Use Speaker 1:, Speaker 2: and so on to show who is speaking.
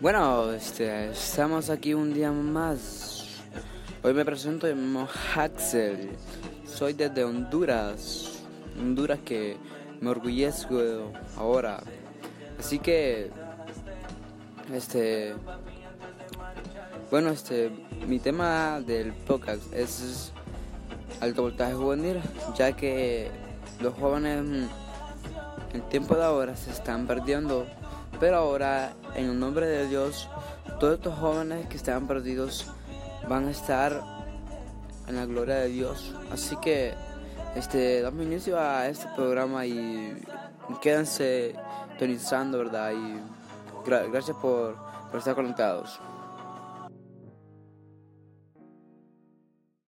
Speaker 1: Bueno, este, estamos aquí un día más. Hoy me presento, me llamo Haxel. Soy desde Honduras. Honduras que me orgullezco ahora. Así que, este, bueno, este, mi tema del podcast es alto voltaje juvenil, ya que los jóvenes en el tiempo de ahora se están perdiendo pero ahora, en el nombre de Dios, todos estos jóvenes que están perdidos van a estar en la gloria de Dios. Así que este, damos inicio a este programa y quédense tonizando, ¿verdad? Y gracias por, por estar conectados.